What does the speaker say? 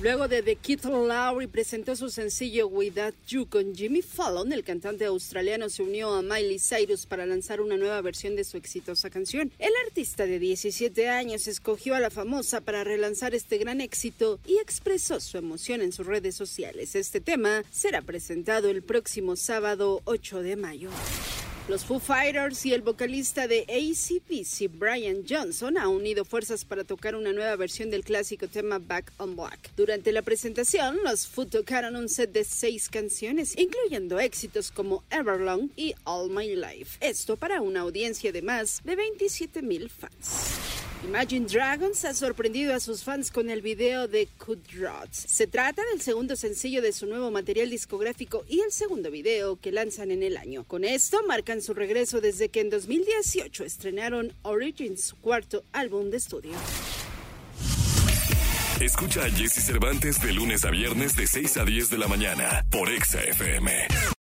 Luego de The Kid Lowry presentó su sencillo Without You con Jimmy Fallon, el cantante australiano se unió a Miley Cyrus para lanzar una nueva versión de su exitosa canción. El artista de 17 años escogió a la famosa para relanzar este gran éxito y expresó su emoción en sus redes sociales. Este tema será presentado el próximo sábado 8 de mayo. Los Foo Fighters y el vocalista de ACDC, Brian Johnson, han unido fuerzas para tocar una nueva versión del clásico tema Back on Black. Durante la presentación, los Foo tocaron un set de seis canciones, incluyendo éxitos como Everlong y All My Life. Esto para una audiencia de más de 27 mil fans. Imagine Dragons ha sorprendido a sus fans con el video de Cut Rods. Se trata del segundo sencillo de su nuevo material discográfico y el segundo video que lanzan en el año. Con esto marcan su regreso desde que en 2018 estrenaron Origins, su cuarto álbum de estudio. Escucha a Jesse Cervantes de lunes a viernes de 6 a 10 de la mañana por Exa FM.